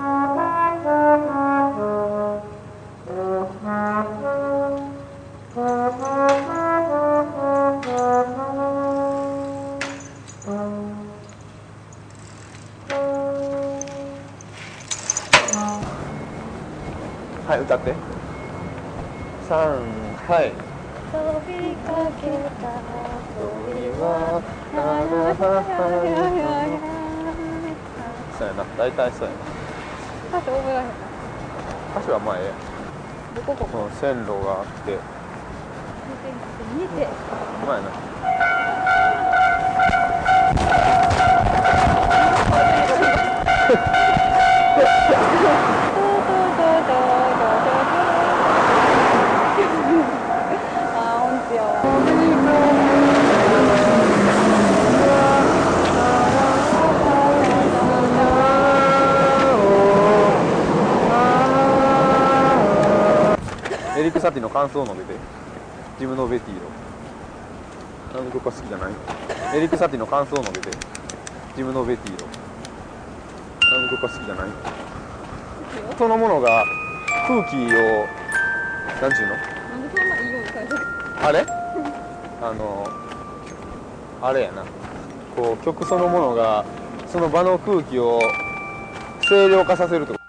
はい歌って。三はい。飛びかけた鳥はそうやな。大体そうやな歌詞覚えられへん歌詞はまあええや。んどこここうん線路があって。見てうまいなエリック・サティの感想を述べてジム・ノベティのなんでここが好きじゃない。エリック・サティの感想を述べてジム・ノベティのなんでここが好きじゃない。そのものが空気をなんちゅうの？あれ？あのあれやな。こう曲そのものがその場の空気を清涼化させると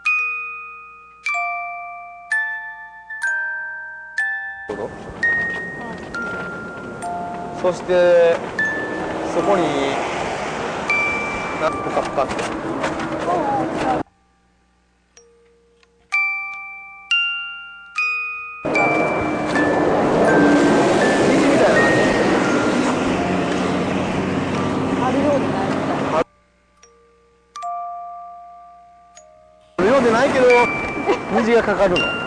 そしてそこに何とかかかって。虹がかかるの。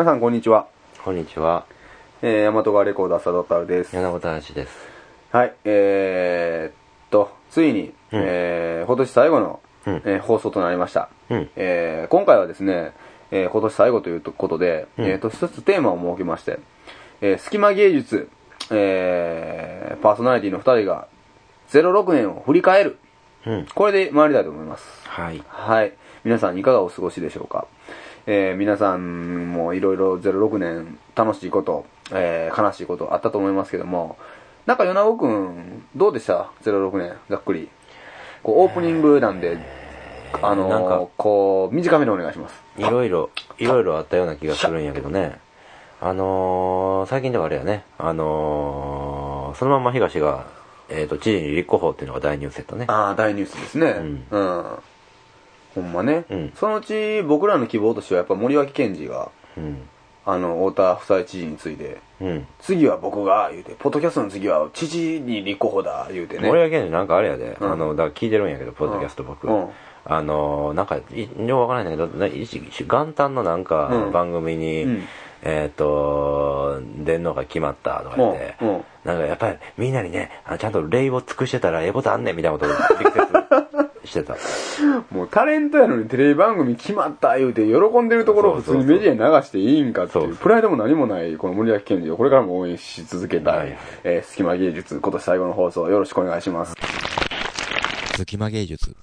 皆さんこんにちは。こんにちは。えー、大和川レコード浅田太郎です。柳本橋です。はい、えー、っと、ついに、うんえー、今年最後の、うんえー放送となりました。うん。えー、今回はですね、えー今年最後ということで、うんえーっと、一つテーマを設けまして、えー、隙間芸術、えー、パーソナリティの二人が、06年を振り返る。うん。これで参りたいと思います。はい。はい。皆さんいかがお過ごしでしょうかえー皆さんもいろいろ06年楽しいこと、えー悲しいことあったと思いますけども、なんか米子くん、どうでした ?06 年、ざっくり。こう、オープニングなんで、あのーなんかこう、短めでお願いします。いろいろ、いろいろあったような気がするんやけどね。あのー、最近ではあれやね。あのー、そのまま東が、えっ、と、知事に立候補っていうのが大ニュースやったね。ああ、大ニュースですね。うん。ほんまね、うん。そのうち僕らの希望としてはやっぱ森脇健児が、うん。あの、太田夫妻知事について、うん。次は僕が、言うて、ポッドキャストの次は知事に立候補だ、言うてね。森脇健児なんかあれやで、うん。あの、だから聞いてるんやけど、ポッドキャスト僕。うん。あのー、なんか、いようわからないんだけど、な一時元旦のなんかうん。番組に、うん。えっ、と、出んのが決まったとか言って、なんかやっぱりみんなにね、あちゃんと礼を尽くしてたらええことあんねんみたいなことを力説 してた。もうタレントやのにテレビ番組決まった言うて喜んでるところを普通にメディアに流していいんかっていう、プライドも何もないこの森脇健児を。これからも応援し続けたい。えー隙間芸術、今年最後の放送よろしくお願いします。隙間芸術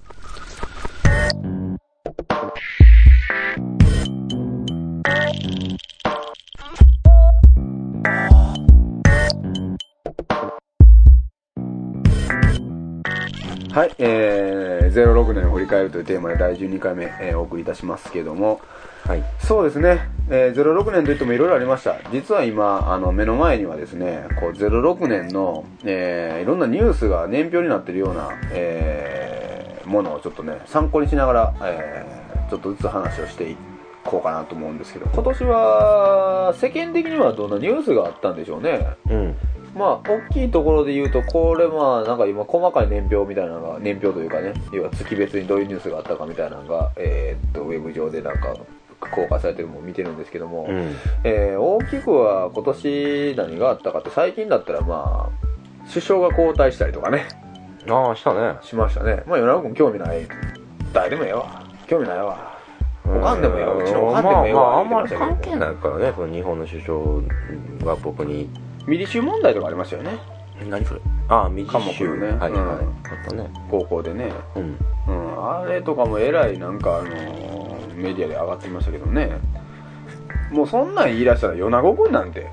はい、えー、06年を振り返るというテーマで第12回目、えーお送りいたしますけども、はい。そうですね、えー、06年といってもいろいろありました。実は今、あの、目の前にはですね、こう、06年の、えー、いろんなニュースが年表になってるような、えー、ものをちょっとね、参考にしながら、えー、ちょっとずつ話をしていこうかなと思うんですけど、今年は、世間的にはどんなニュースがあったんでしょうね。うん。まあ、大きいところで言うと、これまあ、なんか今、細かい年表みたいなのが、年表というかね、要は月別にどういうニュースがあったかみたいなのが、えーっと、ウェブ上でなんか、公開されてるのを見てるんですけども、うん。えー大きくは今年何があったかって、最近だったらまあ、首相が交代したりとかね、ああ、したね。しましたね。まあ、米子君興味ない。誰でもええわ。興味ないわ。おかんでもええわ。うちのおかんでもええまあ、まあ、わ。あんまり関係ないからね、その日本の首相が僕に、ミリ州問題とかありましたよね。何それ？ああ、未科目のね。はいはい。うん。あったね。高校でね。うん。うん、あれとかもえらいなんかあのーメディアで上がってましたけどね。もうそんなん言い出したら米子君なんて。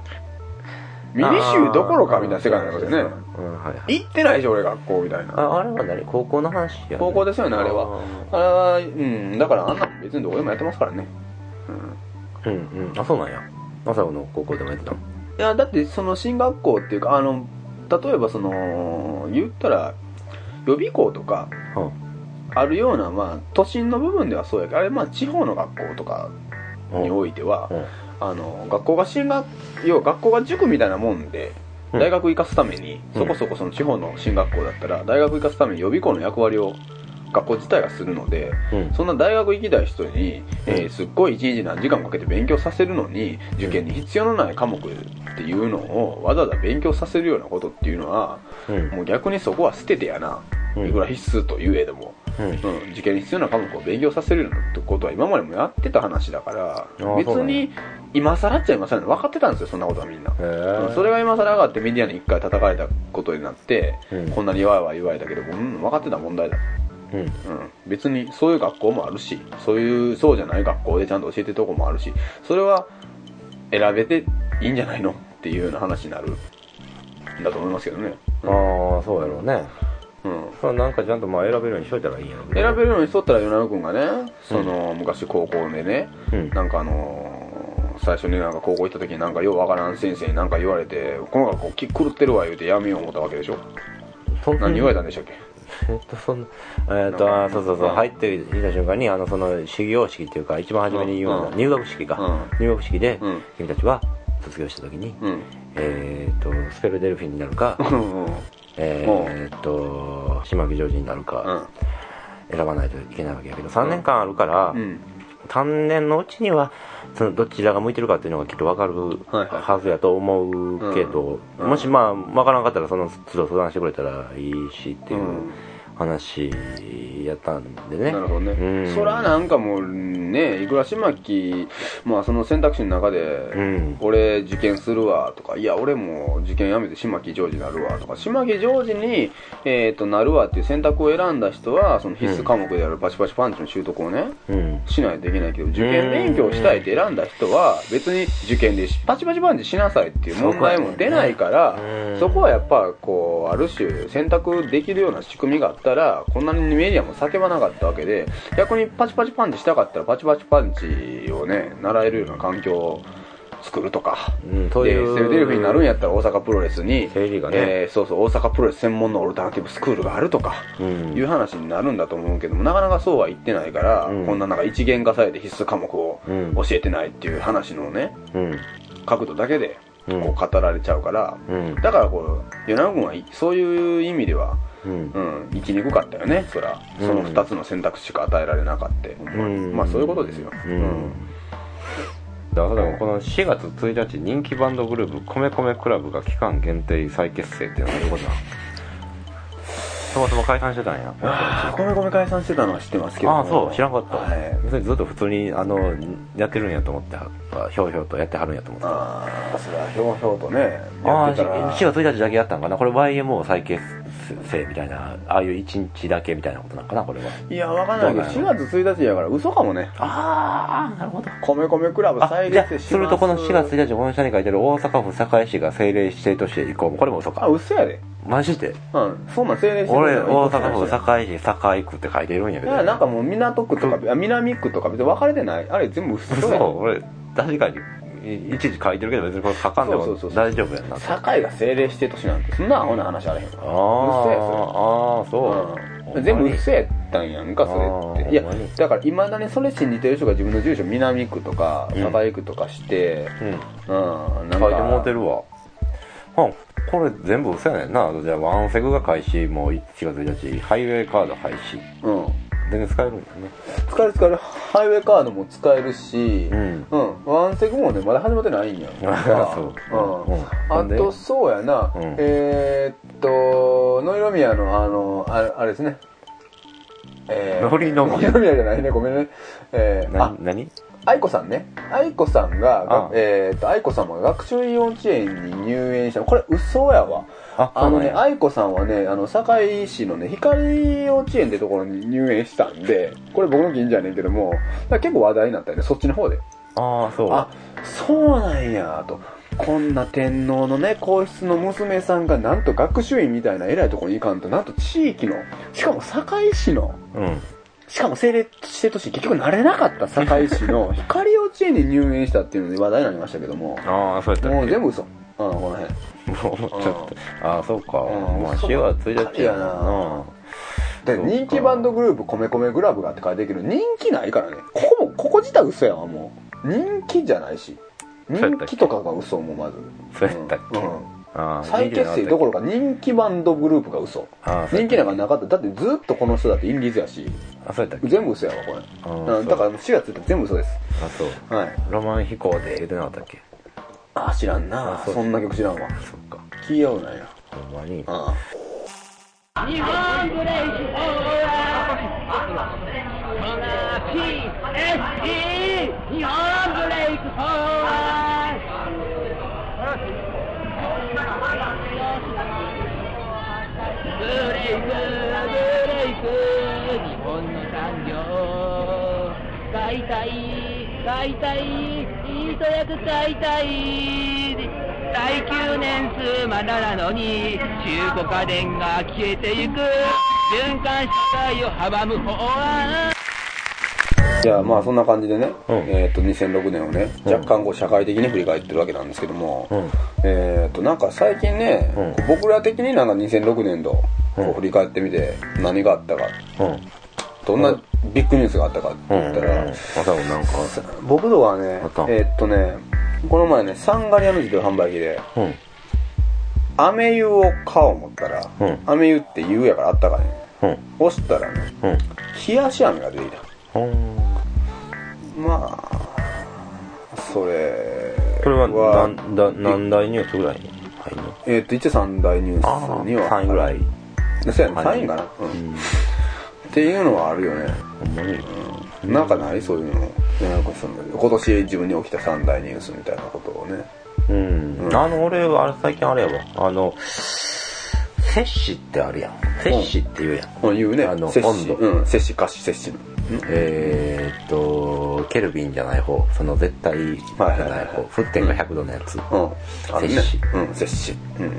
ミリ州どころかみたいな世界になりますよね。うん、はいはい。行ってないでしょ俺学校みたいな。ああれは何？高校の話や、ね、高校ですよねあれは。あれはうん。だからあんなの別にどこでもやってますからね。うん。うんうん。あそうなんや。朝子の高校でもやってたの？いやだってその進学校っていうかあの例えばその言ったら予備校とかはあるようなまあ都心の部分ではそうやけどあれまあ地方の学校とかあにおいては、うん。あの学校が進学要は学校が塾みたいなもんでうん。大学行かすために、うんそこそこその地方の進学校だったら大学行かすために予備校の役割を学校自体がするのでうん。そんな大学行きたい人に、えーすっごい一日何時間かけて勉強させるのに受験に必要のない科目っていうのをわざわざ勉強させるようなことっていうのはうん。もう逆にそこは捨ててやな、うん。いくら必須と言えども、うん。うん、受験に必要な科目を勉強させるようなってことは今までもやってた話だからー別に今更っちゃ今更分かってたんですよそんなことはみんな、それが今更上がってメディアに一回叩かれたことになって、うん。こんなにわいわい言われたけど、うん、分かってた問題だ、うん。うん、別にそういう学校もあるしそういうそうじゃない学校でちゃんと教えてるとこもあるしそれは選べていいんじゃないのっていうような話になるんだと思いますけどね、ああそうやろうね。うん。それなんかちゃんとまあ選べるようにしといたらいいんやろうね選べるようにしとったら米野君がねその、昔高校でねうん。なんかあのー最初になんか高校行った時になんかようわからん先生になんか言われてこの学校気狂ってるわ言うてやめよう思ったわけでしょ。そんな何言われたんでしたっけ？えっとそんなえっとあそうそう。そう入ってきた瞬間にあのその始業式っていうか一番初めに言うのうん。は入学式か。入学式でうん。君たちは卒業した時にうん。えっとスペルデルフィンになるかえーっと島木ジョージになるか選ばないといけないわけやけど3年間あるからうん。3年のうちにはそのどちらが向いてるかっていうのがきっと分かるはずやと思うけど、うん。もしまあ分からんかったらその都度相談してくれたらいいしっていううん話やったんでね、なるほどね、うん。そらなんかもうねいくら島木まあその選択肢の中で、うん。俺受験するわとかいや俺も受験やめて島木ジョージになるわとか島木ジョージに、えー、となるわっていう選択を選んだ人はその必須科目であるパチパチパンチの習得をねうん。しないといけないけど受験勉強したいって選んだ人は別に受験でパチパチパンチしなさいっていう問題も出ないからうんそこはやっぱこうある種選択できるような仕組みがあったらこんなにメディアも叫ばなかったわけで逆にパチパチパンチしたかったらパチパチパンチをね習えるような環境を作るとかうん、とでいうセルデルフィになるんやったら大阪プロレスに、ね。えーそうそう大阪プロレス専門のオルタナティブスクールがあるとかうん。いう話になるんだと思うけどもなかなかそうは言ってないから、うん。こんななんか一元化されて必須科目をうん。教えてないっていう話のねうん。角度だけでうん。こう語られちゃうから、うん。だからこう与那君はいそういう意味では、うん。うん、生きにくかったよねそら。その2つの選択肢しか与えられなかった、ん。まあそういうことですよ、うん。だからこの4月1日人気バンドグループ米米クラブが期間限定再結成っていうのはどういうことなの？そもそも解散してたんや。米米解散してたのは知ってますけどああそう。知らんかった、はい。要するにずっと普通にあのやってるんやと思ってはひょうひょうとやってはるんやと思って。たああそれはひょうひょうとねああやってたら。4月1日だけやったんかな。これ YMO 再結成みたいなああいう1日だけみたいなことなんかなこれは。いやわかんないけどどうな4月1日やから嘘かもね。ああなるほど。米米クラブあ再じゃあ結成します。するとこの4月1日この下に書いてる大阪府堺市が政令指定都市へ移行これも嘘あか嘘やで。マジで？うん。そんなん政令して俺る大阪府堺市堺区って書いてるんやけど。いやなんかもう港区とかあ南区とか別に分かれてない。あれ全部嘘そう俺確かにい一時書いてるけど別にこれ書かんでも大丈夫やんな堺が政令指定都市なんてそんなアホな話あれへんから。ああーそう、うん、全部嘘やったんやんかそれって。いやだからいまだにそれ信じてる人が自分の住所南区とかうん。堺区とかしてうん。うん、なんか。書いてもうてるわ。あこれ全部嘘やねんな。じゃあワンセグが開始もう1月1日ハイウェイカード廃止うん全然使えるんだよね。使える使える。ハイウェイカードも使えるしうん。うん、ワンセグもねまだ始まってないんや。あそう。うん。あとそうやな、うん。えー、っとノイロミヤのあのあれあれですね。えノリノミヤ ノイロミヤじゃないね。ごめんね。えー、あな何？愛子さんね。愛子さんがあ。えー、っと愛子さんが学習幼稚園に入園した。これ嘘やわ。ああのね愛子さんはねあの堺市のね光幼稚園ってところに入園したんでこれ僕の近所やねんけども結構話題になったよねそっちの方で。ああそう。あそうなんやと。こんな天皇のね皇室の娘さんがなんと学習院みたいな偉いところに行かんとなんと地域のしかも堺市のうんしかも政令指定都市結局なれなかった堺市の光幼稚園に入園したっていうので話題になりましたけども。ああそうやったもう全部嘘。うんこの辺もうちょっとああそうか。うんまあ4月1日ややな。なで人気バンドグループ米米グラブがって書いてるけど人気ないからね。ここもここ自体嘘やわもう。人気じゃないし。人気とかが嘘もまず。そうやったっけ？うん再結成どころか人気バンドグループが嘘。人気なんかなかった。だってずっとこの人だってインディーズやし。あそうやったっけ。全部嘘やわこれ。だから4月って全部嘘です。あそう。はい。ロマン飛行で言うてなかったっけ。あ知らんな。あそんな曲知らんわ。そっか。聞いようなんやほんまに。あ日本ブレイクオー。ラほら PSE 日本ブレイクオーラブブレイクブレイク日本の産業解体解体一役解体耐久年数まだなのに中古家電が消えてゆく循環社会を阻む法案じゃあまあそんな感じでね、うん。えっ、と2006年をねうん。若干こう社会的に振り返ってるわけなんですけども、うん。えっ、となんか最近ね、うん。こう僕ら的になんか2006年度こう振り返ってみて何があったか。うん。どんなビッグニュースがあったかってうん言ったら、ん。か僕とはねあった。えっ、とねこの前ねサンガリアの自動販売機でうん。飴湯を買おう思ったら、うん。飴湯って湯やからあったかいね。うん。押したらねうん。冷やし飴が出てきたまあ。それこれは何だ何大ニュースぐらいに入るの？えっ、と一応三大ニュースには。3位ぐらい。そうやね3位。かな、うん。うん。っていうのはあるよね、ほんまに。うん、なんかない？そういうの。なんかその今年自分に起きた三大ニュースみたいなことをね。うん、うん。あの俺あれ最近あれやわ。あの摂氏ってあるやん。摂氏って言うやん、まあ言うね。あの摂氏。温度。うん。摂氏可視摂氏のえーっとケルビンじゃない方その絶対じゃない方沸点が100度のやつ、摂氏うん。摂氏うん。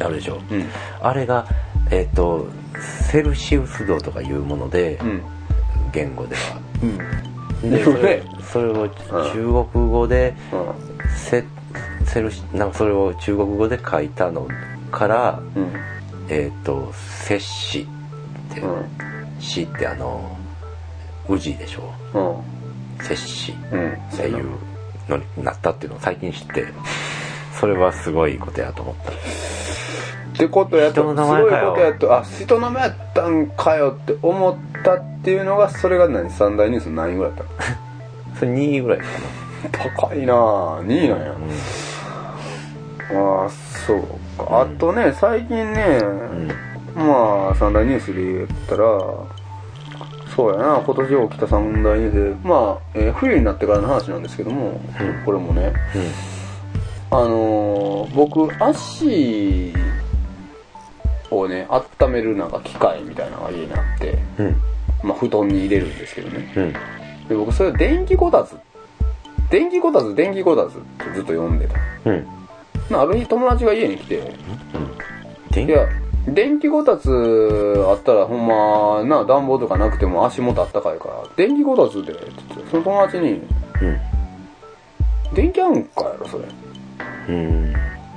あるでしょ、うん。あれがえーっとセルシウス度とかいうもので、うん。言語では。うん。でそれそれを中国語で、うセセルシなんかそれを中国語で書いたのからえっ、と摂氏って、うん。死ってあの宇治でしょう。ん。摂氏うん。っていうのになったっていうのを最近知ってそれはすごいことやと思った。ってことやとすごいことやとあ人の名前やったんかよって思ったっていうのがそれが何？三大ニュース何位ぐらいだっ それ2位ぐらいかたの高いなぁ。2位なんや。なああそうか。あとね最近ね、うん、まあ三大ニュースで言ったらそうやな。今年起きた三大ニュースでまあ、えー冬になってからの話なんですけども、うん。これもね。あのー僕足をね温めるなんか機械みたいなのが家にあってうん。うんまあ布団に入れるんですけどね。うん。で僕それを電気こたつ。電気こたつ電気こたつってずっと呼んでた。うん。まあある日友達が家に来て電いや、電気こたつあったらほんまな、暖房とかなくても足元あったかいから、電気こたつで、って言って、その友達に、電気あんかやろ、それ。ってうん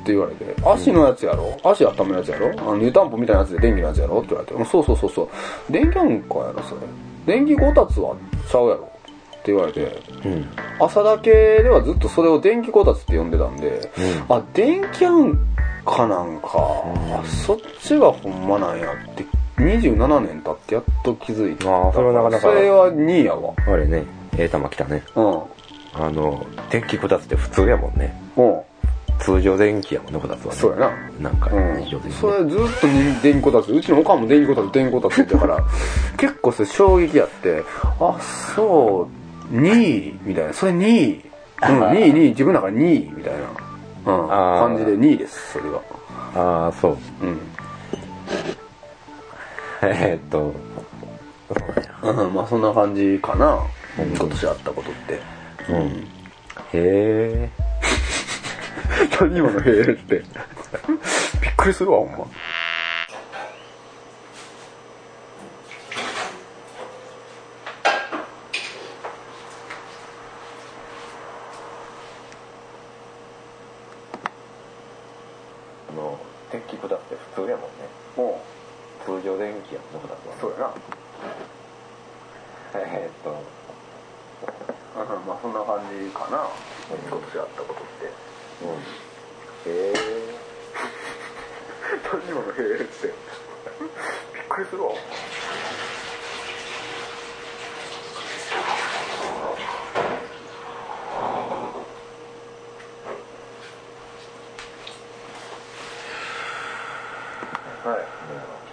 言われて、足のやつやろ？足温めるやつやろ？あの湯たんぽみたいなやつで電気のやつやろ？って言われて、うんそうそうそうそう。電気あんかやろ、それ。電気こたつはちゃうやろ？って言われて、うん。朝だけではずっとそれを電気こたつって呼んでたんで、あ、電気あんかなんか、あそっちがほんまなんや。って、27年経ってやっと気づいた。それはなかなか。それは2位やわ。あれねええ玉来たね。うん。あの電気こたつって普通やもんね。うん。通常電気やもんねこたつはね。そうやな。なんかうん。日常的にねそれずっとに電気こたつ。うちのおかんも電気こたつ電気こたつって言ってたから 結構それ衝撃やってあそう2位みたいな。それ2位。うん2位2位。自分の中で2位みたいな、感じで2位ですそれがああそう。うん。えーっと。そううん、まあそんな感じかな、今年あったことって。うん。へえ 何今のへえって。びっくりするわ、ほんま。電気こたつって普通やもんねも通常電気やもんねこたつはう、そうやな。えーっとうん、まあそんな感じかな、今年あったことって。うんへえ 何今のへえって。びっくりするわ。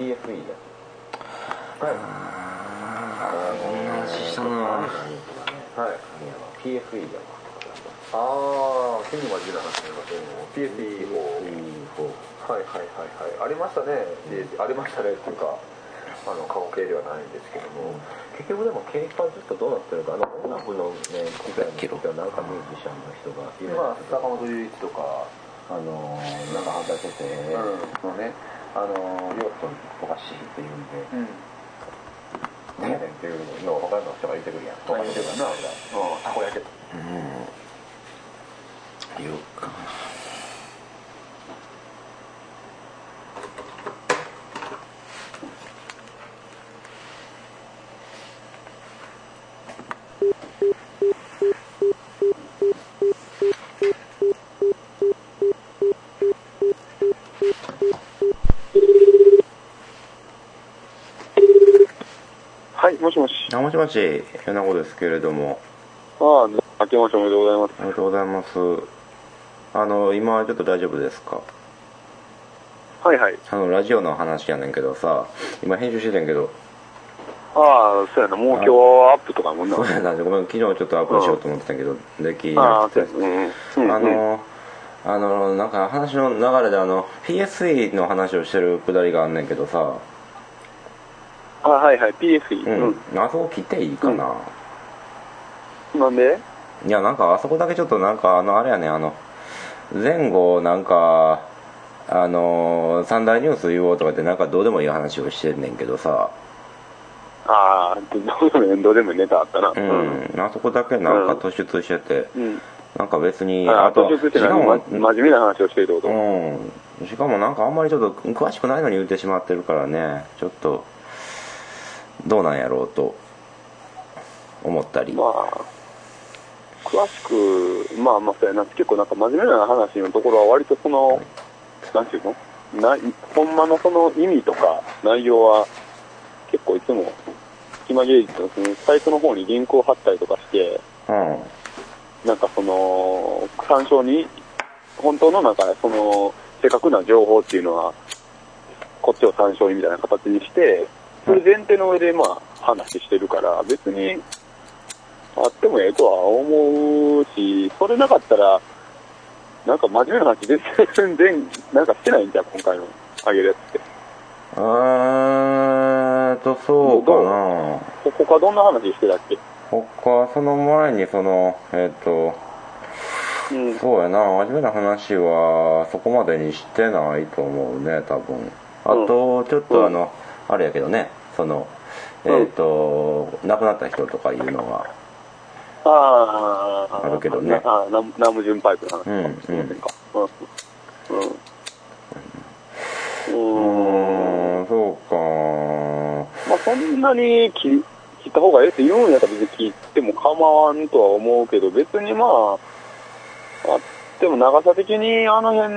PFE だはい。同じしたな。はい。PFE だああ、君も言うな話になりましたけども、PSE はいはいはいはい。ありましたね。ありましたねっていうか、あの、過去形ではないんですけども、結局でも経過ずっとどうなってるかあの音楽のね機材の人はなんかミュージシャンの人がいるまあ、坂本龍一とか、あのーなんか反対先生のね、あのーヨットおかしいって言うんでうん。ねえねんっていうのを他の人が言ってくるやん他の人がなたこ焼き。うん言うかはい、もしもし。米子ですけれどもああ、明けましておめでとうございます。ありがとうございます。あの、今はちょっと大丈夫ですか？はいはい。あの、ラジオの話やねんけどさ、今編集してんけど、ああ、そうやな、もう今日はアップとかもんな。そうやな、ごめん、昨日ちょっとアップしようと思ってたけど、できああ、なくてそう。やうんうん。あの、あの、なんか話の流れであの、PSE の話をしてるくだりがあんねんけどさ、あはいはい、PSE。うん、あそこ切っていいかな、うん。なんで？いや、なんかあそこだけちょっとなんか、あの、あれやね、あの、前後なんか、あの、三大ニュース言おうとかってなんかどうでもいい話をしてんねんけどさ、ああ、どうでもいいどうでもいいネタあったな。う。ん、あそこだけなんか突出してて、うん。なんか別に、ああ、と、途中しかもま、真面目な話をしてるってこと。うん。しかもなんかあんまりちょっと詳しくないのに言ってしまってるからね、ちょっと、どうなんやろうと思ったり。まあ、詳しく、まあまあそうやな、結構なんか真面目な話のところは割とその、なんていうの？なほんまのその意味とか内容は結構いつも、隙間芸術のそのサイトの方にリンクを貼ったりとかして、うん。なんかその、参照に、本当のなんかその、正確な情報っていうのは、こっちを参照にみたいな形にして、それ前提の上でまあ話してるから、別に、あってもええとは思うし、それなかったら、なんか真面目な話全然、全然、なんかしてないんじゃん、今回のあげるやつって。えーっと、そうかな。ほ他どんな話してたっけ？他、その前にその、えっ、と、うん。そうやな、真面目な話はそこまでにしてないと思うね、多分。あと、ちょっとあの、あれやけどね、その、えっ、と、亡くなった人とかいうのは、ああ、あるけどねああ、ナムナムジュンパイプの話うんうんかうん。うん。ううん。そうか。まあそんなに切切った方がええって言うんやったら別に切っても構わんとは思うけど、別にまあ、あっても長さ的にあの辺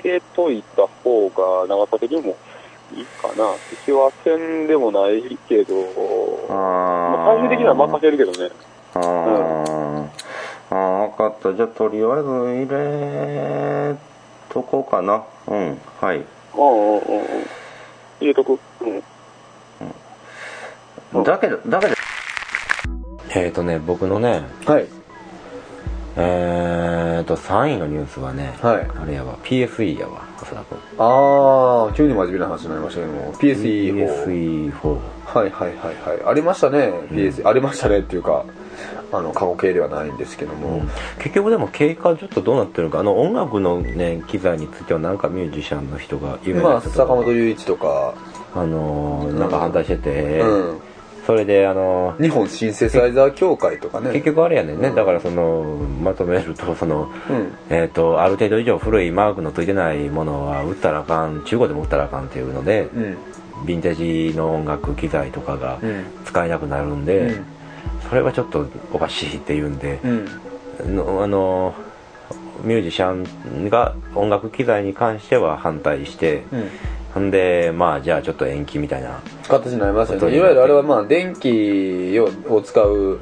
入れといた方が長さ的にもかなって気はせんでもないけど、あまあ最終的には任せるけどね。あー、あー、分かった。じゃあ、とりあえず入れとこうかな。うん、はい。うんうんうんうん。入れとく。うん。うんだけど、だけど、えっ、ー、とね、僕のね、はい。えーと、3位のニュースはね、はいあれやわ、PSE やわ、浅田君。ああ、急に真面目な話になりましたけども、PSE4。PSE4。はいはいはいはい。ありましたね、PS、ありましたねっていうか、あの、過去形ではないんですけども。結局でも経過ちょっとどうなってるかあの音楽のね機材についてはなんかミュージシャンの人が有名まあ、な人とか坂本龍一とか、あのーなんか反対してて、うん。それであのー日本シンセサイザー協会とかね。結局あれやねんね、うんだからそのまとめるとその、うん。えー、とある程度以上古いマークのついてないものは売ったらあかん中古でも売ったらあかんっていうので、うん。ヴィンテージの音楽機材とかがうん。使えなくなるんで、それはちょっとおかしいっていうんで、うん。のあのミュージシャンが音楽機材に関しては反対して、うん。ほんでまあじゃあちょっと延期みたいな、形になりましたよね。いわゆるあれはまあ、電気をを使う、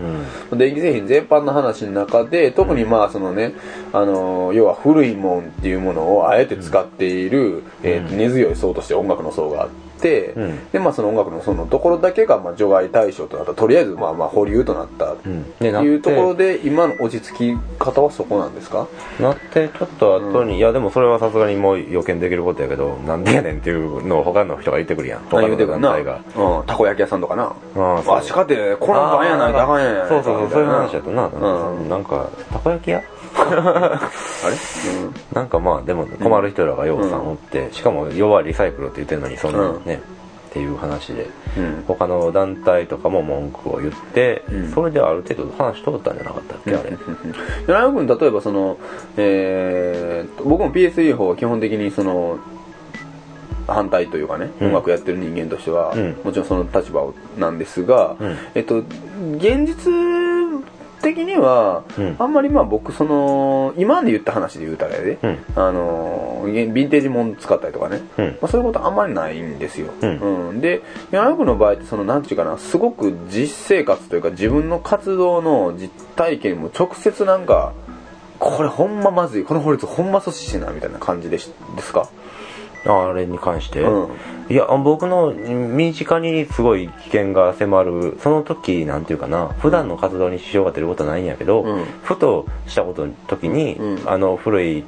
うん。電気製品全般の話の中で、特にまあそのね、あの、要は古いもんっていうものをあえて使っている、えーと根強い層として音楽の層があって、うん。で、まあその音楽の層のところだけがまあ除外対象となった、とりあえずまあまあ保留となった。うん。っていうところで、今の落ち着き方はそこなんですか？なってちょっと後に、いやでもそれはさすがにもう予見できることやけどなんでやねんっていうのを他の人が言ってくるやん。他の。団体が。うん、たこ焼き屋さんとかな。うんそうわしかて、この番やないとあかんやん。そうそうそう。そういう話やとな、うん。なんかたこ焼き屋あれ？なんかまあでも困る人らがようさんおって、しかも要はリサイクルって言ってるのにそんなのね、っていう話でうん。他の団体とかも文句を言って、うん。それである程度話通ったんじゃなかったっけ、あれ？柳山君例えばその、えー、僕も PSE 法は基本的にその反対というかね、うん。音楽やってる人間としては、うん。もちろんその立場なんですが、うん。えっと、現実的には、うん。あんまりまあ僕その今で言った話で言うたらやで、うん。あのヴィンテージもん使ったりとかね、うん。まあ、そういうことあんまりないんですよ、うん。うん。で山くの場合ってそのなんていうかなすごく実生活というか自分の活動の実体験も直接なんかこれほんままずい。この法律ほんま阻止してなみたいな感じでしですか？あれに関して、うん。いや僕の身近にすごい危険が迫るその時なんていうかな普段の活動に支障が出ることはないんやけど、うん。ふとしたことの時に、うん。あの古い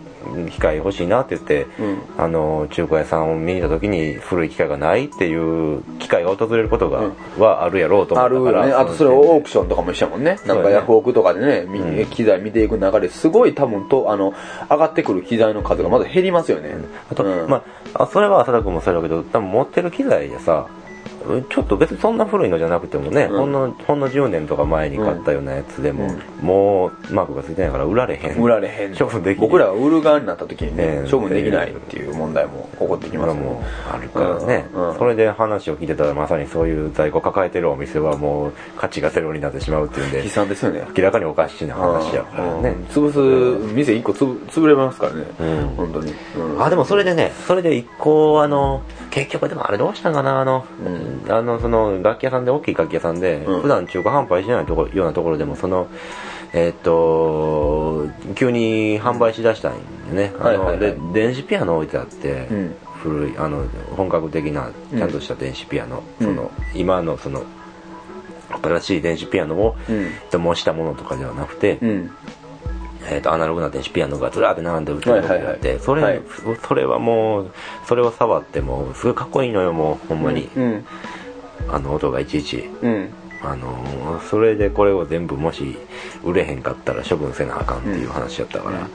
機械欲しいなって言って、うんあの中古屋さんを見に行った時に古い機械がないっていう機会が訪れることが、うんはあるやろうと思あるったからよね。あとそれオークションとかも一緒やもんね。なんかヤフオクとかでね、うん機材見ていく中ですごい多分と、あの、上がってくる機材の数がまだ減りますよね。あと、ま、あそれは浅田君もそうだけど、多分持ってる機材でさ、ちょっと別にそんな古いのじゃなくてもね、うん。ほんの、ほんの10年とか前に買ったようなやつでも、もうマークがついてないから売られへん。売られへん。処分できない僕らが売る側になった時にねえ、え。処分できないっていう問題も起こってきますもあるからね、うん。うん。それで話を聞いてたらまさにそういう在庫抱えてるお店はもう価値がゼロになってしまうっていうんで悲惨ですよね。明らかにおかしな話やからね、うん。潰す、店一個つぶ潰れますからね。うん。本当に。うん。あでもそれでねそれで一個あの結局でもあれどうしたんかなあの、うんあのその楽器屋さんで大きい楽器屋さんで、うん。普段中華販売してないとこようなところでもそのえーっと急に販売しだしたんよね、あのはいはいはい。で電子ピアノ置いてあって、うん。古いあの本格的なちゃんとした電子ピアノ、うん。その今のその新しい電子ピアノを、うん。模したものとかではなくて、うん。えー、とアナログな電子ピアノがずらーって並んで売ってるとこがあって、それ、はいそれはもうそれを触ってもすごいかっこいいのよもうほんまに、うん。あの音がいちいちうん。あのーそれでこれを全部もし売れへんかったら処分せなあかんっていう話やったから、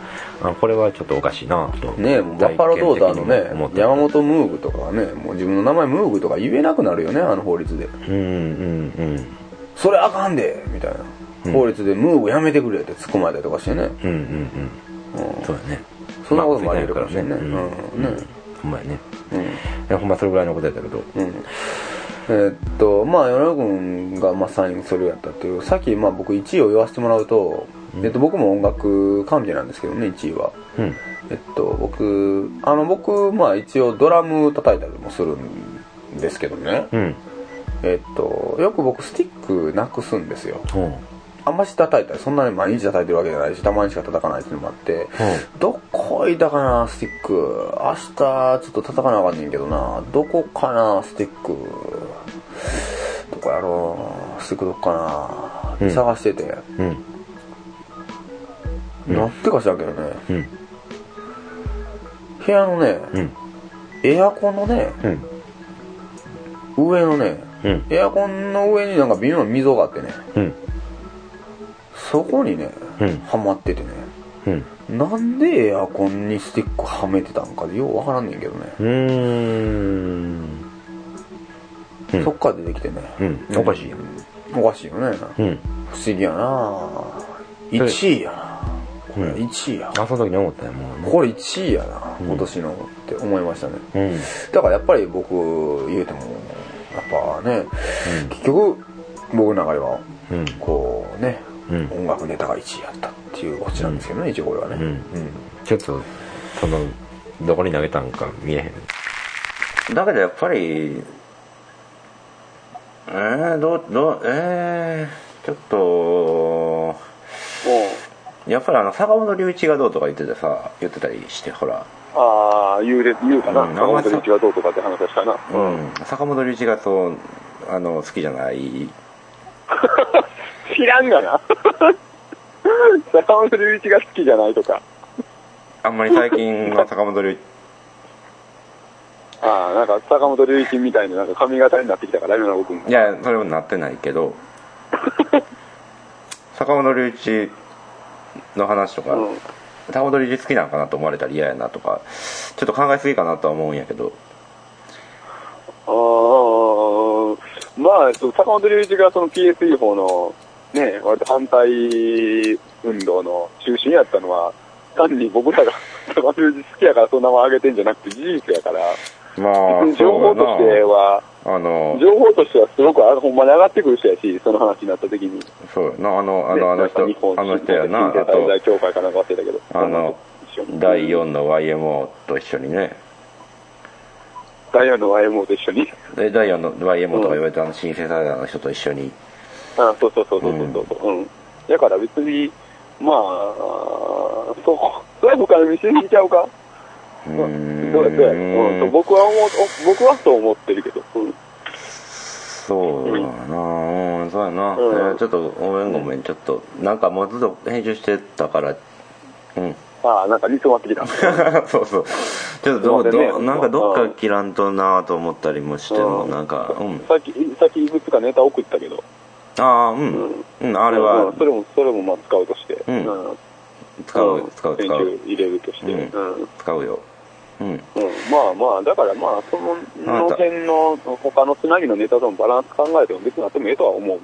あこれはちょっとおかしいなとねバッファロードーターのね、山本ムーグとかはね、もう自分の名前ムーグとか言えなくなるよね、あの法律で。うんうんうんそれあかんでみたいな。うん法律でムーグやめてくれって突っ込まれたりとかしてね。うんうんうんうんそうだねそんなこともあり得るかもしれんね。まあうん。うんねほんまやねうん。ほんまそれぐらいのことやったけどうん。えーっと、まあ、与那君がまあサインそれやったっていう、さっきまあ僕1位を言わせてもらうと、えっと僕も音楽関係なんですけどね、1位は。うんえっと、僕、あの僕、まあ一応ドラム叩いたりもするんですけどね。うんえっと、よく僕スティックなくすんですよ。うんあんまし叩いたり、そんなに毎日叩いてるわけじゃないし、たまにしか叩かないっていうのもあって、どこ置いたかな、スティック。明日、ちょっと叩かなあかんねんけどな。どこかな、スティック。どこやろう。スティックどこかな。うん探してて。うんうんなんてか知らんけどね。うん部屋のね、うんエアコンのね、うん上のね、うんエアコンの上になんか微妙な溝があってね、うんそこにね、うん。はまっててね、うん。なんでエアコンにスティックはめてたんかでようわからんねんけどね、うーん。うん。そっから出てきてね、うん。おかしいよ。おかしいよね。うん。不思議やな。1位やな。これうん。1位や。あその時に思ったよもうね。これ1位やな、うん。今年のって思いましたね。うん。だからやっぱり僕言うても、やっぱね、結局僕の中では、うん。こうね、うん音楽ネタが1位やったっていうオチなんですけどね、一応これはね。うん。ちょっとそのどこに投げたんか見えへん。だけどやっぱりえー、どうどうえー、ちょっとやっぱりあの坂本龍一がどうとか言っててさ言ってたりしてほら。ああ、言うで、言うかな。うん坂本龍一がどうとかって話はしたな。うん、坂本龍一がそうあの好きじゃない 知らんがな。坂本龍一が好きじゃないとか。あんまり最近の坂本龍一 ああ、なんか坂本龍一みたいななんか髪型になってきたから、今の僕も。いやそれはなってないけど 坂本龍一の話とか、うん坂本龍一好きなんかなと思われたら嫌やなとかちょっと考えすぎかなとは思うんやけどああ、まあ、坂本龍一がその PSE 法の、ね、割と反対運動の中心やったのは、単に僕らが坂本龍一好きやからその名前上げてんじゃなくて事実やから、まあ情報としては、ああの情報としてはすごくあほんまに上がってくる人やし、その話になった時に。そうやなあのあのあの人あの人やなあと協会かなんか忘れたけど。あの第4の YMO と一緒にね第4の YMO と一緒に。で第4の YMO とか言われたあのシンセサイザーの人と一緒にあそうそうそうそうそうそう。うん。だから別に、まあ、そう、それは深読みしすぎちゃうか？うんん。そうやそうや。うん。と僕は思う、お僕はそう思ってるけど。うん。そうやなうんそうやな、うんえーちょっとごめんごめんちょっとなんかもうずっと編集してたからうんああ、なんか煮詰まってきた。そうそうちょっとどねどなんかどっか切らんとなと思ったりもしてもうんなんかうんさっき、さっきいくつかネタ送ったけど。ああうん、うん、あれうはんそれも、それもまあ使うとして。うん。うん。使う使う使う。入れるとして。うん。うん。うん使うよ。うん。まあまあ、だからまあ、その、の辺の、他のつなぎのネタとのバランス考えても別にあってもええとは思う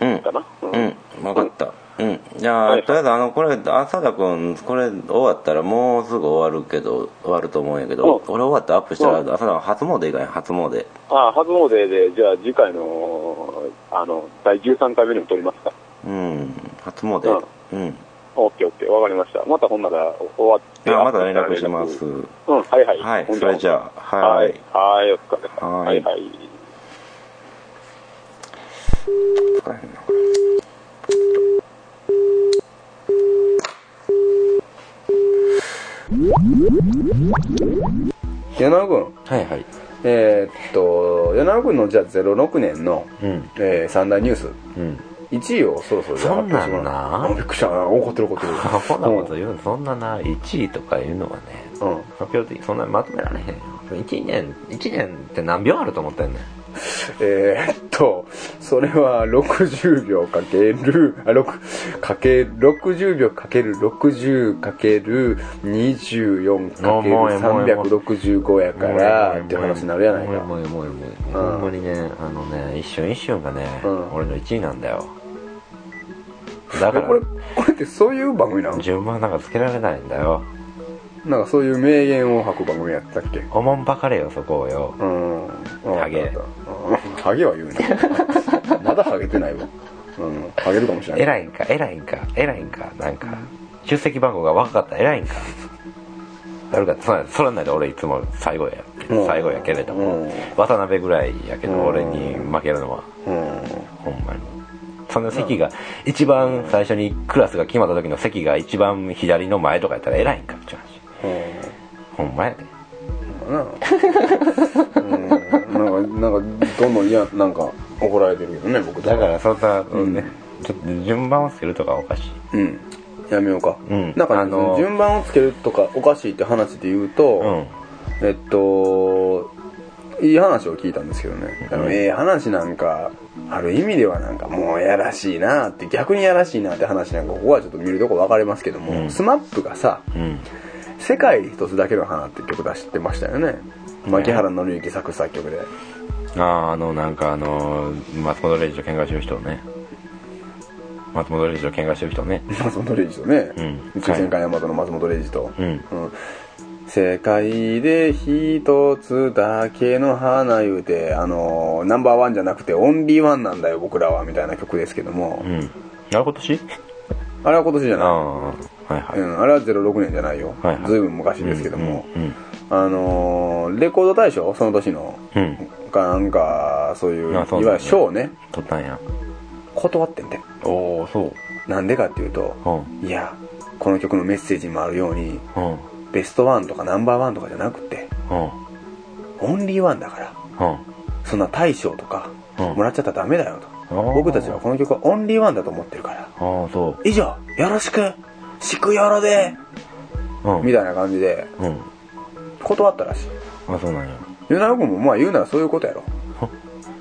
うんかな。ううん。分かったうん。じゃあ、はい。とりあえずあのこれ浅田君これ終わったらもうすぐ終わるけど終わると思うんやけど、うん。これ終わってアップしたら、うん。浅田君初詣行かへん？初詣。ああ、初詣で、じゃあ次回の、あの、第13回目にも撮りますか。うん。初詣。うん。オッケーオッケー、わかりました。またほんなら終わって。あまた連絡します。うん、はいはい。はい。それじゃあ。ははい。い。はい、お疲れ。様。はい。はいはい。使えへんな柳君はいはい。えーっと柳君のじゃあ06年の、うん。えー三大ニュース。うん。1位をそろそろそんなんな。あびっくりした怒ってる怒ってるアホなこと言うの。そんなな1位とかいうのはねうん発表的そんなにまとめられへんよ。1年1年って何秒あると思ってんねんえーっと、それは60秒かける、あ、6、かけ、60秒かける60かける24かけるもうもうもうもう365やからって話になるやないか。もうもうもうほんまにねあのね一瞬一瞬がね、うん。俺の1位なんだよ。だから。えこれ、これってそういう番組なの？順番なんかつけられないんだよなんかそういう名言を吐く番組やったっけ？おもんばかれよそこをよ。うん。うん。ハゲ。ハゲは言うね。まだハゲてないわ。うん。ハゲるかもしれない。偉いんか？偉いんか？偉いんか？なんか。出席番号が若かった偉いんか？誰かそそらないで俺いつも最後や。うん。最後やけれども、うん。渡辺ぐらいやけどうん。俺に負けるのは。うん。ほんまに。その席が一番最初にクラスが決まった時の席が一番左の前とかやったら偉いんか？って話ほんまやうん。なんかなんかどんどんいやなんか怒られてるけどね僕だからそんな、ん。ねちょっと順番をつけるとかおかしい。うん。やめようか、うん。なんか、あのー順番をつけるとかおかしいって話で言うと、うん。えっといい話を聞いたんですけどね、あのええ話なんかある意味ではなんかもうやらしいなって逆にやらしいなって話なんかここはちょっと見るとこ分かれますけども、うん。スマップがさうん「世界に一つだけの花」って曲出してましたよね。牧原紀之作詞作曲で。あああのなんかあの松本零士と喧嘩してる人ね。松本零士と喧嘩してる人ね。松本零士とね、うん。宇宙戦艦ヤマトの松本零士と、うん。うん。世界で一つだけの花言うて、あのナンバーワンじゃなくてオンリーワンなんだよ僕らはみたいな曲ですけども、うん。あれ今年？あれは今年じゃあない。あはいはい、うん、あれは06年じゃないよ。はいはい。ずいぶん昔ですけども。うんあのーレコード大賞？その年の。うん、うん、かなんか、そういう、いわゆる賞ね、取ったんや。断ってんて。おおそう。なんでかっていうと、うん。いや、この曲のメッセージにもあるように、うん。ベストワンとかナンバーワンとかじゃなくて、うん。オンリーワンだから、うん。そんな大賞とか、うん。もらっちゃったらダメだよと。僕たちはこの曲はオンリーワンだと思ってるから。ああそ以上、よろしく、しくよろで、ううんみたいな感じで、うん断ったらしい。あそうなんやユナ君もまあ言うならそういうことやろ。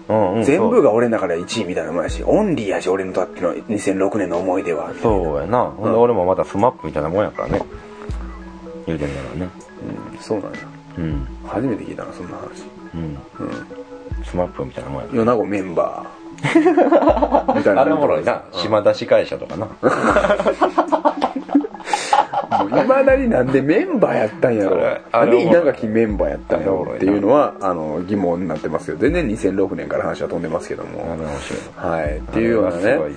うんうん全部が俺の中で1位みたいなもんやし、オンリーやし、俺のだっての2006年の思い出は。そうそうやな、ほんで俺もまた SMAPみたいなもんやからね言うてんだからねうん、そうなんや。うん初めて聞いたな、そんな話。うんうん。スマップみたいなもんや米子メンバー。みたいな。あれおもろいな島田司会者とかな もうまだになんでメンバーやったんやろな。んで稲垣メンバーやったんやろっていうのはあの疑問になってますけど全然2006年から話は飛んでますけども。あれ面白いはい。っていうようなね。すごい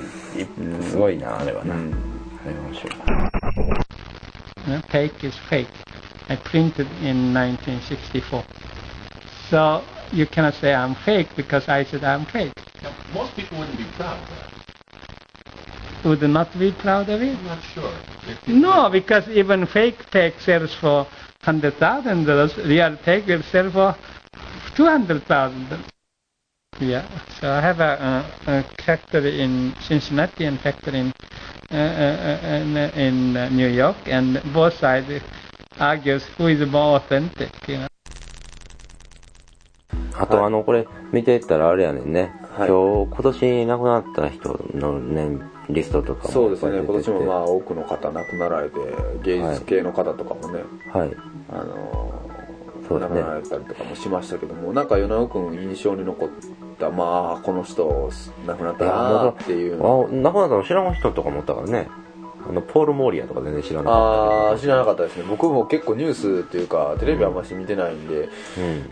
すごいなあれはな、あれ面白い。Fake is fake. I printed in 1964. So you cannot say I'm fake because I said I'm fake. Most people wouldn't be proud of that. Would not be proud of it? I'm not sure. No, because even fake tech sells for hundred thousand dollars. Real tech will sell for two hundred thousand. Yeah. So I have a, a, a factory in Cincinnati and factory in uh, uh, uh, in, uh, in uh, New York, and both sides argues who is more authentic. You know. あとあのこれ見ていったらあれやねんね、はい今日今年亡くなった人のねリストとかもそうですね。今年もまあ多くの方亡くなられて芸術系の方とかもね、はい。あのーそうね。亡くなられたりとかもしましたけどもなんか与那君印象に残ったまあこの人亡くなったなっていう亡くなったの知らん人とかもおったからね。あのポール・モーリアとか全然知らなかああ知らなかったですね。僕も結構ニュースっていうかテレビあんまし見てないんで、っ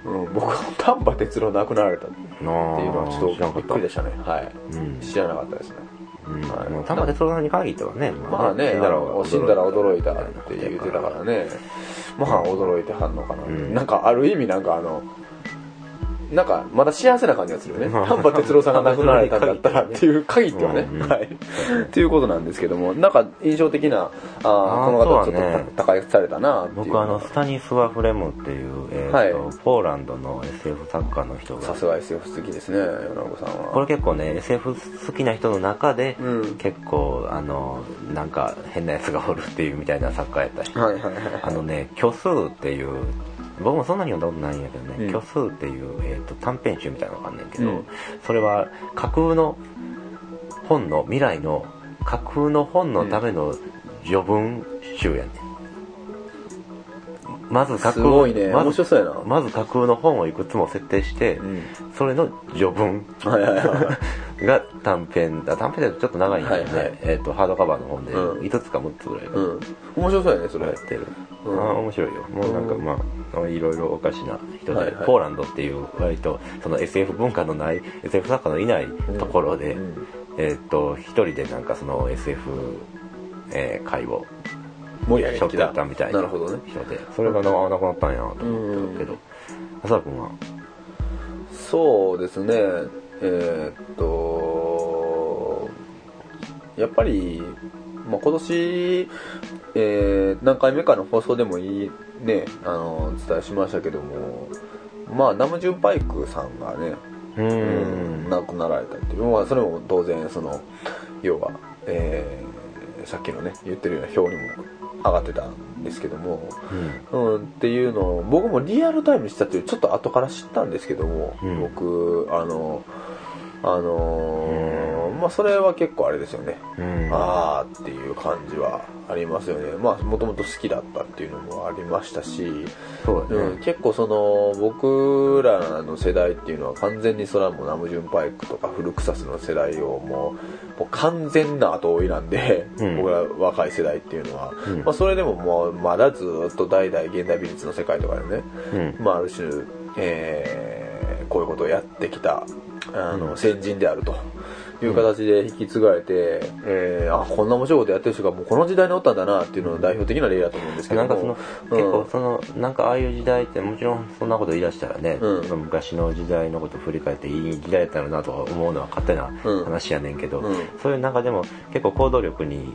たうん。うん、僕は丹波哲郎亡くなられたっていうのはちょっとびっくりでししたね。はい。たうん。知らなかったですねうん。はい。もう玉哲郎さんに限ってはねまあね、死んだら死んだら驚いたって言ってたからね、まあ驚いてはんのかな、ん。なんかある意味なんかあの、なんかまだ幸せな感じがするよね。丹波哲郎さんが亡くなられたんだったらっていう限ってはね、うんうんはい。っていうことなんですけども、なんか印象的な、あこの方はちょっそうだねと高いされたな。僕あのスタニスワ・フレムっていう、えーとはいポーランドの SF 作家の人がさすが SF 好きですね、米子さんは。これ結構ね SF 好きな人の中で、うん結構あのなんか変なやつがおるっていうみたいな作家やった人はいはいはい。あのね「虚数」っていう僕もそんなに読んだことないんやけどね「うん。虚数」っていう、えー、と短編集みたいなのがあんねんけど、うん。それは架空の本の未来の架空の本のための序文集やねんまず架す空ごいね、面白そうやな。まず架空の本をいくつも設定して、うん。それの序文はいはいはい。が短編あ短編だとちょっと長いんだよね、はいはい。えー、とハードカバーの本でうん。5つか6つぐらいうん。面白そうやね、それ。やってる、うん。あー面白いよ。もうなんかまあいろいろおかしな人で、はいはい。ポーランドっていう割とその SF 文化のない SF 作家のいないところで、うん。えっ、と一人でなんかその SF、えー会を盛り上げしょっててきた。たみたいな。なるほどね。人でそれがななくなったんやなと思って。るけど浅田君は？そうですね、えーっと、やっぱり、まあ、今年、えー何回目かの放送でもいいね、あの、お伝えしましたけども、まあ、ナムジュンパイクさんがね、ううん亡くなられたっていう、まあ、それも当然、その、要は、えーさっきのね、言ってるような表にも上がってたんですけども、うん、っていうのを僕もリアルタイムにしたっていうちょっと後から知ったんですけども、うん。僕あのあのーまあそれは結構あれですよね、うん。ああっていう感じはありますよね。まあもともと好きだったっていうのもありましたし、そうだね、うん、結構その僕らの世代っていうのは完全にそれはもうナムジュンパイクとかフルクサスの世代をもうもう完全な後追いなんで、うん。僕ら若い世代っていうのは、うん。まあ、それでももうまだずっと代々現代美術の世界とかでね、うん。まあ、ある種、えーこういうことをやってきたあの、先人であると。いう形で引き継がれて、えーあこんな面白いことやってる人がもうこの時代におったんだなっていうのの代表的な例だと思うんですけども。なんかその、うん。結構そのなんかああいう時代ってもちろんそんなこと言い出したらね、うん。昔の時代のことを振り返っていい時代だったのなとか思うのは勝手なうん。話やねんけど、うん。そういう中でも結構行動力に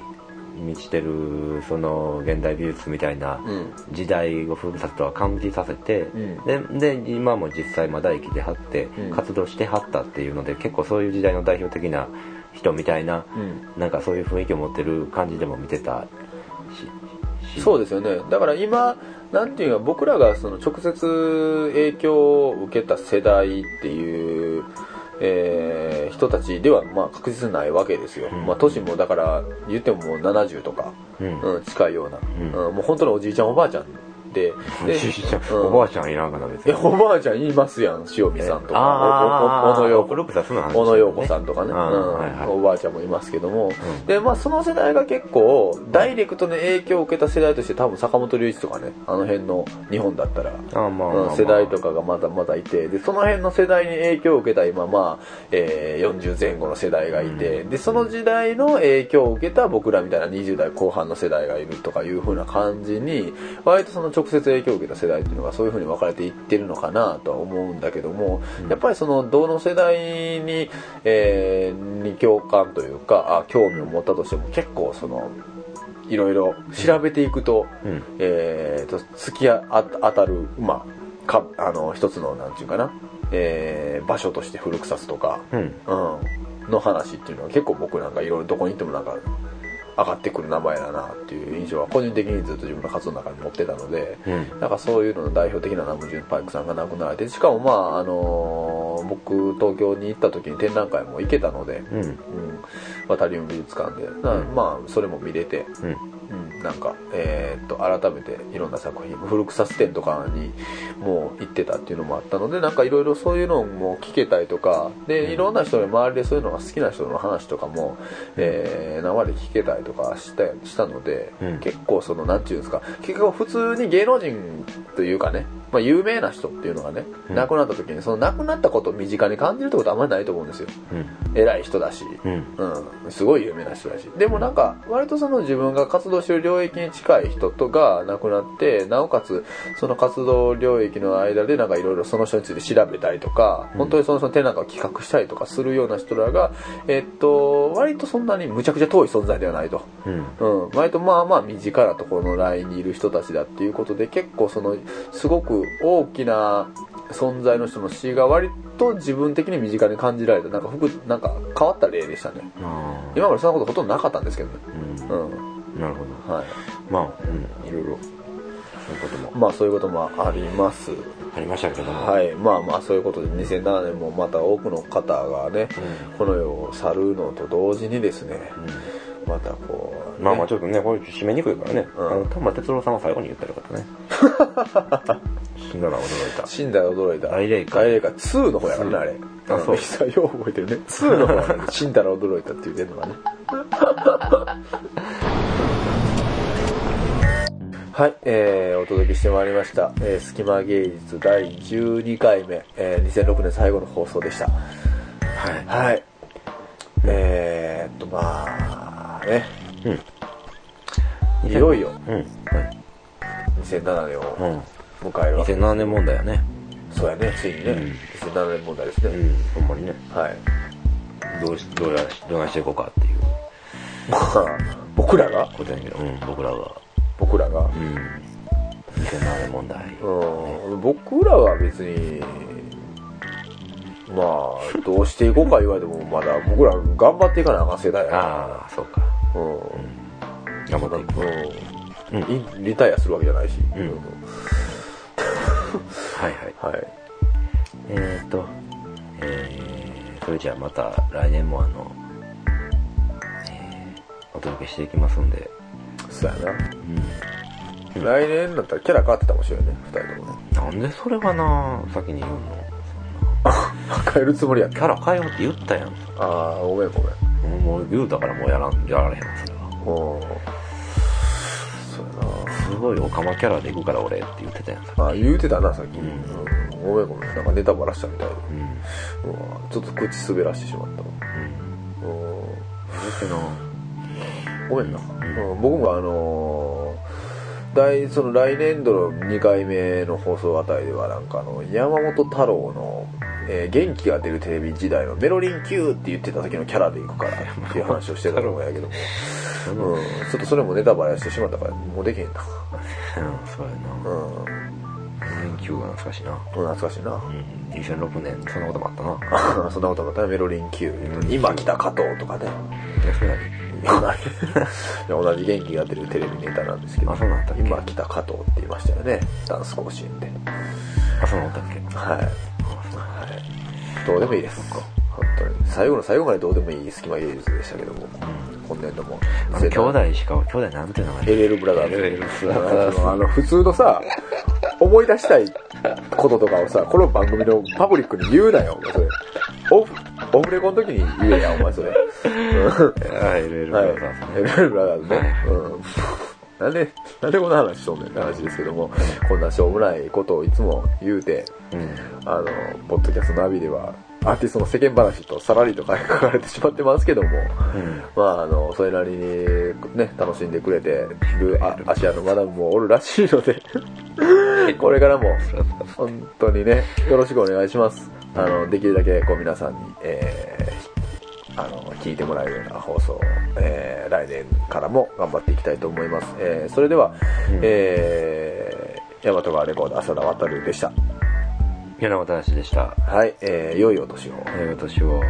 満ちてるその現代美術みたいなうん。時代をふるさとは感じさせて、ん。でで今も実際まだ生きてはってうん。活動してはったっていうので結構そういう時代の代表的な人みたいな、うん。なんかそういう雰囲気を持ってる感じでも見てたしし。そうですよね。だから今なんていうか僕らがその直接影響を受けた世代っていう、えー人たちではまあ確実にないわけですよ、うん。まあ年もだから言ってももう70とか、うん。うん、近いような、うん。うんもう本当におじいちゃんおばあちゃんて、でうんおばあちゃんいらんかな別に。いや、おばあちゃん言いますやん、塩見さんとか、小野洋子さんとかね、おばあちゃんもいますけども、んで、まあその世代が結構、ダイレクトに影響を受けた世代として多分坂本龍一とかね、あの辺の日本だったら、世代とかがまだまだいて、で、その辺の世代に影響を受けた今、まあ、えー40前後の世代がいて、で、その時代の影響を受けた僕らみたいな20代後半の世代がいるとかいう風な感じに、割とその直接影響を受けた世代っていうのがそういう風に分かれていってるのかなとは思うんだけども、やっぱりその、どの世代に、えーに共感というか、あ興味を持ったとしても結構その、いろいろ調べていくと、うん。えーと、突きあ当たる、まあ、か、あの、一つの、なんていうかな、えー場所として古草津とか、うん。うん、の話っていうのは結構僕なんかいろいろどこに行ってもなんか、上がってくる名前だなっていう印象は個人的にずっと自分の活動の中に持ってたので、うん。なんかそういうのの代表的なナムジュンパイクさんが亡くなられて、しかもまあ、あのー僕東京に行った時に展覧会も行けたので、うん。うん、渡り海美術館で、まあそれも見れて、うん。うん、なんか、えーっと、改めていろんな作品、古草ス展とかにもう行ってたっていうのもあったので、なんかいろいろそういうのも聞けたりとか、で、いろんな人の周りでそういうのが好きな人の話とかも、えー、生で聞けたりとかしたしたので、うん。結構その、なんていうんですか、結構普通に芸能人というかね、まあ有名な人っていうのがね、うん。亡くなった時にその亡くなったことを身近に感じるってことはあんまりないと思うんですよ。うん。偉い人だし、うん。うん、すごい有名な人だし。でもなんか、割とその自分が活動してる領域に近い人とが亡くなって、なおかつ、その活動領域の間でなんかいろいろその人について調べたりとか、本当にその人の展覧会を企画したりとかするような人らが、えっと、割とそんなにむちゃくちゃ遠い存在ではないと。うん。うん、割とまあまあ身近なところのラインにいる人たちだっていうことで結構そのすごく大きな存在の人の死が割と自分的に身近に感じられた。なんか服なんか変わった例でしたね。あ今までそんなことほとんどなかったんですけどね。ーうん。うん。なるほど。はい。まあうん。いろいろそういうことも。まあそういうこともあります。ありましたけども。はい。まあまあそういうことで2007年もまた多くの方がねこの世を去るのと同時にですねまたこう、ね、まあまあちょっとねこれ締めにくいからね、うんあの玉哲郎さんは最後に言ったらよかね 死んだら驚いた死んだら驚いた。大霊界大霊界2の方やからね、あれ。あそうさんよう覚えてるね。2の方やね。死んだら驚いたって言ってるのがね。はい、えー、お届けしてまいりました。えー、隙間芸術第12回目、えー、2006年最後の放送でした。はいはい。えーっと、まあ、ね。いよいよ、うん。2007年をうん。迎えるわけ。2007年問題やね。そうやね、ついにね。うん。2007年問題ですね。うん。ほんまにね。はい。どうしどうやどうやしていこうかっていう。まあ、僕らが？ことやねんけど、うん、僕らが。僕らが、うん。2007年問題。うん、僕らは別に、まあ、どうしていこうか言われても、まだ僕ら頑張っていかなあかん世代やああそうか。ら。うん。頑張っていくうん。リリタイアするわけじゃないし。うんはい はいはい。えーっとえー、それじゃあまた来年もあの、えー、お届けしていきますんでそうやな。うん来年だったらキャラ変わってたかもしれないね、二人ともね。なんでそれはな先に言うの？変えるつもりや。キャラ変えようって言ったやんああ、ごめんごめん。もう言うたからもうやらんやられへんわそれはうん。そうやな。すごいオカマキャラで行くから俺って言ってたやんさあ、言うてたな、さっき。ううんん。ごめんごめん。なんかネタバラしたみたいで。うんうわちょっと口滑らしてしまったわ。うんてなごめんな。うん、僕もあのー大、その来年度の2回目の放送あたりではなんかあの、山本太郎の、えー元気が出るテレビ時代のメロリン Q って言ってた時のキャラでいくからっていう話をしてたと思うんやけども。うん。ちょっとそれもネタバレしてしまったから、もうできへんな。うんそうやなうん。連休が懐かしいな懐かしいな。うん2006年そんなこともあったな そんなことなかったらメロリン Q。今来た加藤とかね。いやそれ何いや同じ元気が出るテレビネタなんですけどあそうなんだっけ？今来た加藤って言いましたよねダンス甲子園であそうなんだっけ？はい、はい、どうでもいいですは本当に。最後の最後までどうでもいい隙間芸術でしたけども、今年度も。兄弟しか兄弟なんていうのかな LL ブラザーズ。LL ブラザーズあの、普通のさ、思い出したいこととかをさ、この番組のパブリックに言うなよ、お前それ。オフ、オフレコの時に言えや、お前それ。うんあ LL ブラザーズ。。LL ブラザーズね。うん。なんで、なんでこんな話しとんねんって話ですけども、こんなしょうもない。ことをい。つも言うて、あの、ポッドキャストナビでは、アーティストの世間話とさらりと書かれてしまってますけども、まああの、それなりにね、楽しんでくれてるあアジアのマダムもおるらしい。ので、これからも、本当にね、よろしくお願い。します。あの、できるだけこう皆さんに、えー、あの、聞いてもらえるような放送を、えー、来年からも頑張っていきたいと思います。えー、それでは、えー、大和川レコード浅田渡でした。米本話でした。はい、えー、良いお年を。えー、お年を。